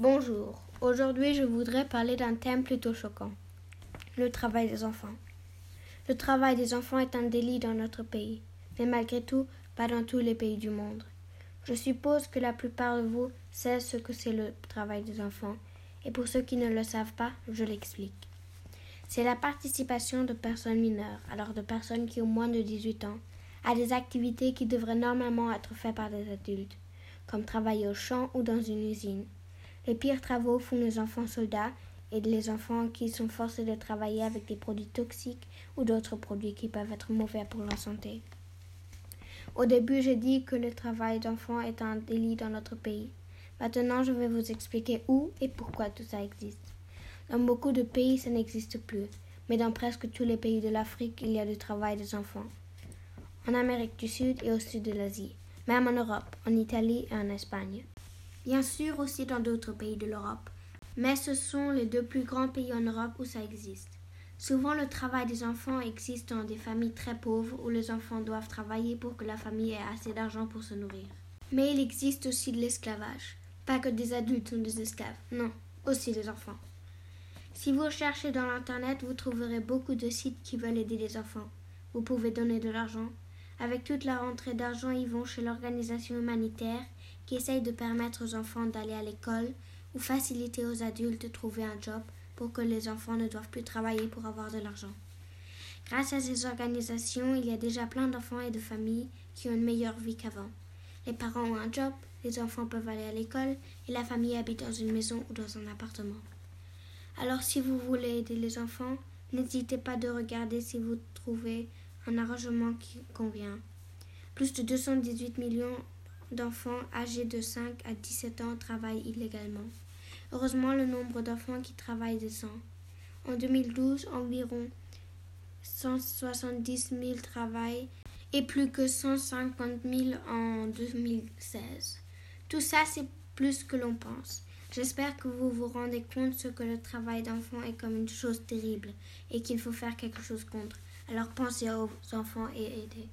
Bonjour. Aujourd'hui, je voudrais parler d'un thème plutôt choquant. Le travail des enfants. Le travail des enfants est un délit dans notre pays, mais malgré tout, pas dans tous les pays du monde. Je suppose que la plupart de vous savent ce que c'est le travail des enfants, et pour ceux qui ne le savent pas, je l'explique. C'est la participation de personnes mineures, alors de personnes qui ont moins de 18 ans, à des activités qui devraient normalement être faites par des adultes, comme travailler au champ ou dans une usine. Les pires travaux font les enfants soldats et les enfants qui sont forcés de travailler avec des produits toxiques ou d'autres produits qui peuvent être mauvais pour leur santé. Au début, j'ai dit que le travail d'enfants est un délit dans notre pays. Maintenant, je vais vous expliquer où et pourquoi tout ça existe. Dans beaucoup de pays, ça n'existe plus, mais dans presque tous les pays de l'Afrique, il y a du travail des enfants. En Amérique du Sud et au sud de l'Asie, même en Europe, en Italie et en Espagne. Bien sûr aussi dans d'autres pays de l'Europe, mais ce sont les deux plus grands pays en Europe où ça existe. Souvent, le travail des enfants existe dans des familles très pauvres où les enfants doivent travailler pour que la famille ait assez d'argent pour se nourrir. Mais il existe aussi de l'esclavage. Pas que des adultes sont des esclaves, non, aussi des enfants. Si vous cherchez dans l'Internet, vous trouverez beaucoup de sites qui veulent aider les enfants. Vous pouvez donner de l'argent. Avec toute la rentrée d'argent, ils vont chez l'organisation humanitaire qui essaye de permettre aux enfants d'aller à l'école ou faciliter aux adultes de trouver un job pour que les enfants ne doivent plus travailler pour avoir de l'argent. Grâce à ces organisations, il y a déjà plein d'enfants et de familles qui ont une meilleure vie qu'avant. Les parents ont un job, les enfants peuvent aller à l'école et la famille habite dans une maison ou dans un appartement. Alors si vous voulez aider les enfants, n'hésitez pas de regarder si vous trouvez un arrangement qui convient. Plus de 218 millions d'enfants âgés de 5 à 17 ans travaillent illégalement. Heureusement, le nombre d'enfants qui travaillent descend. En 2012, environ 170 000 travaillent et plus que 150 000 en 2016. Tout ça, c'est plus que l'on pense. J'espère que vous vous rendez compte ce que le travail d'enfant est comme une chose terrible et qu'il faut faire quelque chose contre. Alors pensez aux enfants et aidez.